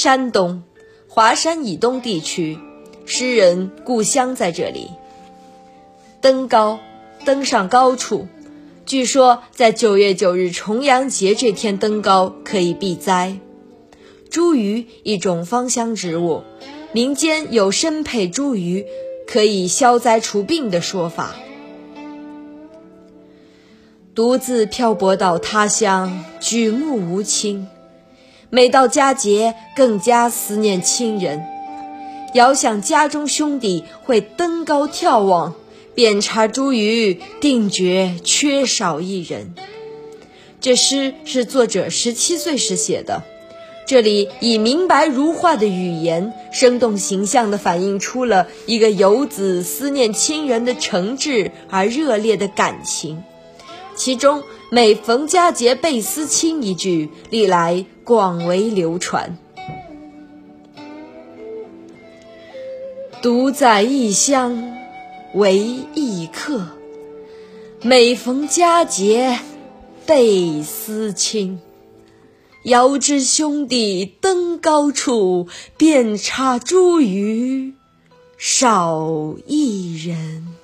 山东华山以东地区，诗人故乡在这里。登高，登上高处。据说在九月九日重阳节这天登高可以避灾。茱萸一种芳香植物，民间有身配茱萸。可以消灾除病的说法。独自漂泊到他乡，举目无亲，每到佳节更加思念亲人。遥想家中兄弟会登高眺望，遍插茱萸，定觉缺少一人。这诗是作者十七岁时写的。这里以明白如画的语言，生动形象地反映出了一个游子思念亲人的诚挚而热烈的感情。其中“每逢佳节倍思亲”一句，历来广为流传。独在异乡为异客，每逢佳节倍思亲。遥知兄弟登高处，遍插茱萸少一人。